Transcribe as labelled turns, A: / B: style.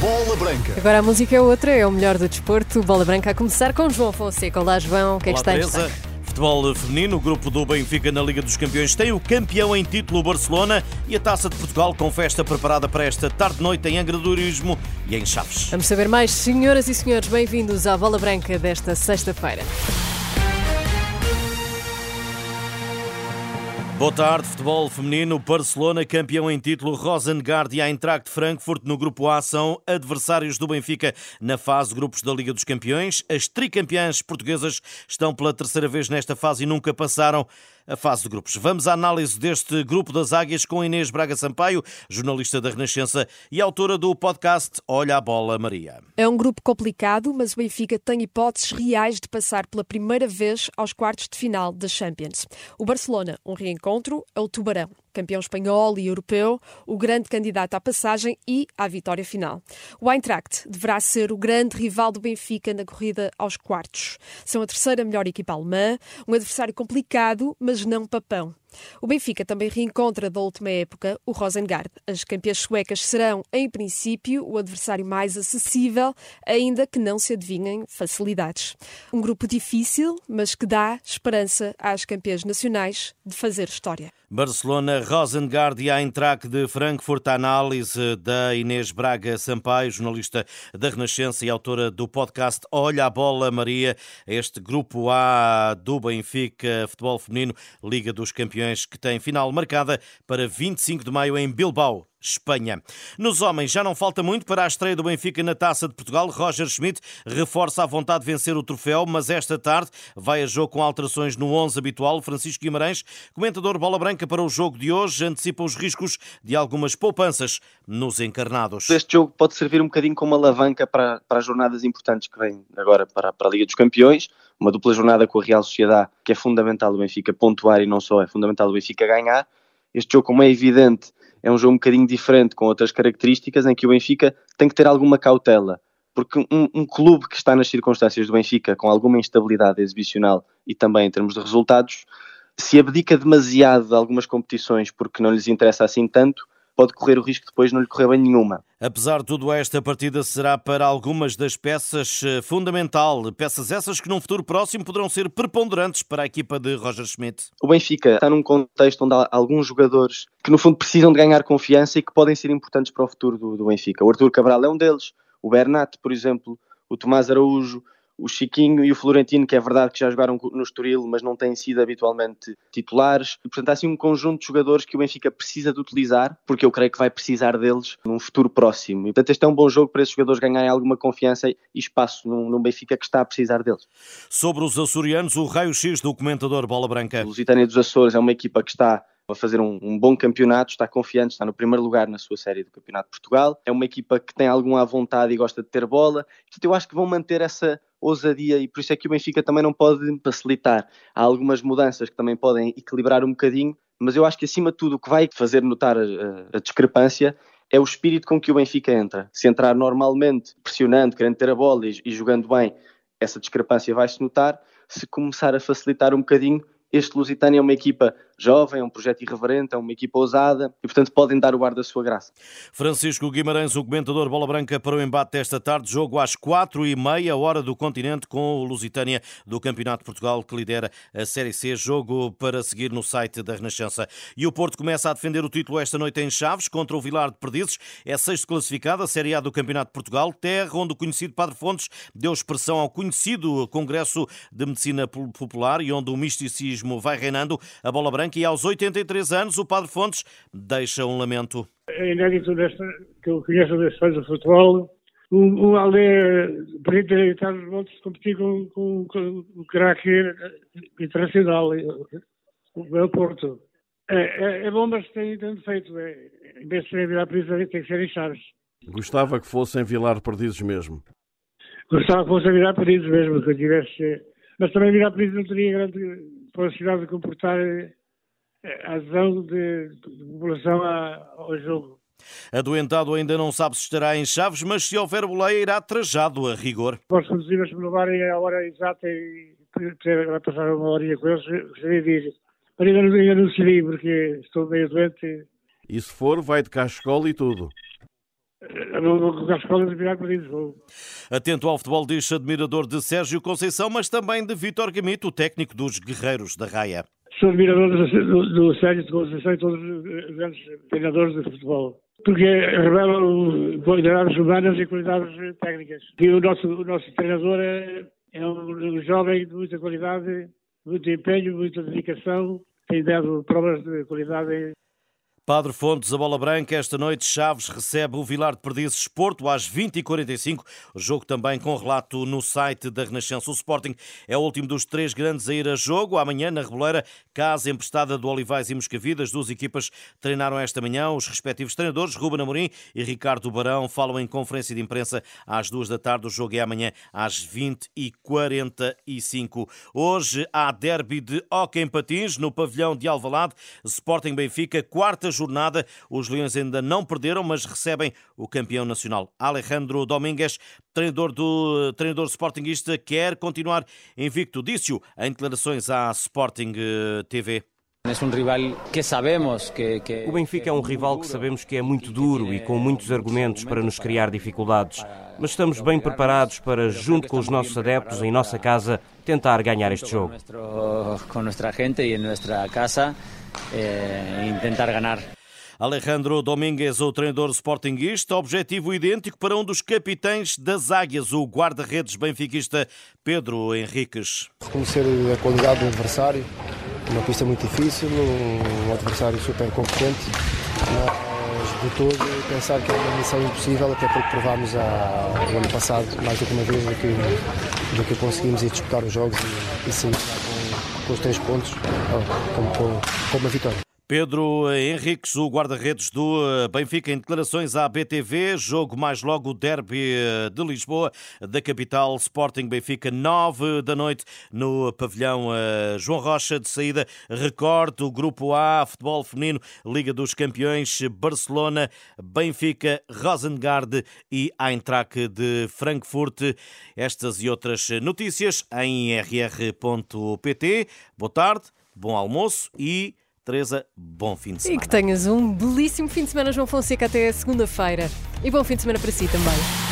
A: Bola Branca.
B: Agora a música é outra, é o melhor do desporto. Bola Branca a começar com João Fonseca. Olá, João. O que é que está em
C: Teresa. Futebol feminino, o grupo do Benfica na Liga dos Campeões tem o campeão em título, o Barcelona, e a Taça de Portugal com festa preparada para esta tarde-noite em Angra do Heroísmo e em Chaves.
B: Vamos saber mais, senhoras e senhores. Bem-vindos à Bola Branca desta sexta-feira.
C: Boa tarde, futebol feminino, Barcelona, campeão em título, Rosengard e Eintracht Frankfurt no grupo A são adversários do Benfica na fase grupos da Liga dos Campeões. As tricampeãs portuguesas estão pela terceira vez nesta fase e nunca passaram a fase de grupos. Vamos à análise deste grupo das Águias com Inês Braga Sampaio, jornalista da Renascença e autora do podcast Olha a Bola Maria.
B: É um grupo complicado, mas o Benfica tem hipóteses reais de passar pela primeira vez aos quartos de final da Champions. O Barcelona, um reencontro, é o Tubarão. Campeão espanhol e europeu, o grande candidato à passagem e à vitória final. O Eintracht deverá ser o grande rival do Benfica na corrida aos quartos. São a terceira melhor equipa alemã, um adversário complicado, mas não papão. O Benfica também reencontra da última época o Rosengard. As campeãs suecas serão, em princípio, o adversário mais acessível, ainda que não se adivinhem facilidades. Um grupo difícil, mas que dá esperança às campeãs nacionais de fazer história.
C: Barcelona, Rosengard e Eintracht de Frankfurt, a análise da Inês Braga Sampaio, jornalista da Renascença e autora do podcast Olha a Bola Maria, este grupo A do Benfica Futebol Feminino, Liga dos Campeões, que tem final marcada para 25 de maio em Bilbao. Espanha. Nos homens, já não falta muito para a estreia do Benfica na Taça de Portugal. Roger Schmidt reforça a vontade de vencer o troféu, mas esta tarde vai a jogo com alterações no 11 habitual. Francisco Guimarães, comentador Bola Branca para o jogo de hoje, antecipa os riscos de algumas poupanças nos encarnados.
D: Este jogo pode servir um bocadinho como alavanca para, para as jornadas importantes que vêm agora para, para a Liga dos Campeões. Uma dupla jornada com a Real Sociedade, que é fundamental o Benfica pontuar e não só, é fundamental o Benfica ganhar. Este jogo, como é evidente, é um jogo um bocadinho diferente, com outras características, em que o Benfica tem que ter alguma cautela. Porque um, um, clube que está nas circunstâncias do Benfica, com alguma instabilidade exibicional e também em termos de resultados, se abdica demasiado de algumas competições porque não lhes interessa assim tanto, pode correr o risco de depois não lhe correr bem nenhuma.
C: Apesar de tudo, esta partida será para algumas das peças fundamental. Peças essas que num futuro próximo poderão ser preponderantes para a equipa de Roger Schmidt.
D: O Benfica está num contexto onde há alguns jogadores que no fundo precisam de ganhar confiança e que podem ser importantes para o futuro do, do Benfica. O Arthur Cabral é um deles, o Bernat, por exemplo, o Tomás Araújo, o Chiquinho e o Florentino, que é verdade que já jogaram no Estoril, mas não têm sido habitualmente titulares. E, portanto, há assim um conjunto de jogadores que o Benfica precisa de utilizar, porque eu creio que vai precisar deles num futuro próximo. E, portanto, este é um bom jogo para esses jogadores ganharem alguma confiança e espaço num, num Benfica que está a precisar deles.
C: Sobre os açorianos, o raio-x do comentador Bola Branca.
D: O Lusitânia dos Açores é uma equipa que está a fazer um, um, bom campeonato, está confiante, está no primeiro lugar na sua série do Campeonato de Portugal. É uma equipa que tem alguma vontade e gosta de ter bola. Portanto, eu acho que vão manter essa ousadia e por isso é que o Benfica também não pode facilitar. Há algumas mudanças que também podem equilibrar um bocadinho, mas eu acho que acima de tudo o que vai fazer notar a, a, a discrepância é o espírito com que o Benfica entra. Se entrar normalmente, pressionando, querendo ter a bola e, e jogando bem, essa discrepância vai-se notar. Se começar a facilitar um bocadinho, este Lusitânia é uma equipa jovem, é um projeto irreverente, é uma equipa ousada e, portanto, podem dar o ar da sua graça.
C: Francisco Guimarães, o comentador Bola Branca para o embate desta tarde, jogo às quatro e meia, hora do continente, com o Lusitânia do Campeonato de Portugal, que lidera a Série C, jogo para seguir no site da Renascença. E o Porto começa a defender o título esta noite em Chaves, contra o Vilar de Perdizes, é sexto classificado, a Série A do Campeonato de Portugal, terra onde o conhecido Padre Fontes deu expressão ao conhecido Congresso de Medicina Popular e onde o misticismo vai reinando, a Bola Branca e aos 83 anos o Padre Fontes deixa um lamento.
E: É inédito desta, que eu conheço deste fãs do futebol, um, um aldeia para ter os montes competir com, com, com o craque internacional, o Porto. É, é, é, bom, mas tem, tem defeito. É, em vez de ser em Vilar Perdizes, tem que ser em Chaves.
F: Gostava que fosse em Vilar Perdizes mesmo.
E: Gostava que fosse em Vilar Perdizes mesmo, que eu tivesse... Mas também Vilar Perdizes não teria grande possibilidade de comportar adesão de, de população ao jogo.
C: Adoentado ainda não sabe se estará em Chaves, mas se houver boleia irá trajado a rigor.
E: Posso conduzir, mas me levarem a hora exata e poder passar uma horinha com eles, gostaria de ir. Mas ainda não, ainda não decidi, porque estou meio doente.
F: E se for, vai de cascola e tudo.
C: Atento ao futebol, diz admirador de Sérgio Conceição, mas também de Vítor Gamito, o técnico dos Guerreiros da Raia.
E: Sou admirador do, do Sérgio de Conceição e todos os grandes treinadores de futebol. Porque revelam qualidades humanas e qualidades técnicas. E o nosso, o nosso treinador é, é um jovem de muita qualidade, muito empenho, muita dedicação, tem dado provas de qualidade
C: Padre Fontes, a bola branca. Esta noite, Chaves recebe o Vilar de Perdizes Porto às 20h45. O jogo também com relato no site da Renascença. O Sporting é o último dos três grandes a ir a jogo. Amanhã, na Reboleira, casa emprestada do Olivais e Moscavida. As duas equipas treinaram esta manhã. Os respectivos treinadores, Ruben Amorim e Ricardo Barão, falam em conferência de imprensa às duas da tarde. O jogo é amanhã às 20h45. Hoje há derby de Hockey em Patins no pavilhão de Alvalade. Sporting Benfica, quarta jornada. Os Leões ainda não perderam, mas recebem o campeão nacional. Alejandro Domingues, treinador do treinador sportinguista, quer continuar invicto. Disse-o em declarações à Sporting eh, TV.
A: O Benfica é um rival que sabemos que é muito duro e com muitos argumentos para nos criar dificuldades. Mas estamos bem preparados para, junto com os nossos adeptos em nossa casa, tentar ganhar este jogo.
G: Com nossa gente e em nossa casa, eh, tentar ganhar.
C: Alejandro Domingues, o treinador sportinguista, objetivo idêntico para um dos capitães das Águias, o guarda-redes benfiquista Pedro Henriques.
H: Reconhecer a qualidade do adversário, uma pista muito difícil, um adversário super competente, mas de todo pensar que é uma missão impossível, até porque provámos há, o ano passado mais do que uma vez do que, do que conseguimos ir disputar os jogos e, e sair com, os três pontos, com, com, com uma vitória.
C: Pedro Henriques, o guarda-redes do eh, Benfica, em declarações à BTV, jogo mais logo o derby eh, de Lisboa, da capital Sporting Benfica, nove da noite no pavilhão eh, João Rocha de saída. Recorde o Grupo A, Futebol Feminino, Liga dos Campeões, Barcelona, Benfica, Rosengard e Eintracht de Frankfurt. Estas e outras notícias em rr.pt. Boa tarde, bom almoço e Teresa, bom fim de semana.
B: E que tenhas um belíssimo fim de semana, João Fonseca, até segunda-feira. E bom fim de semana para si também.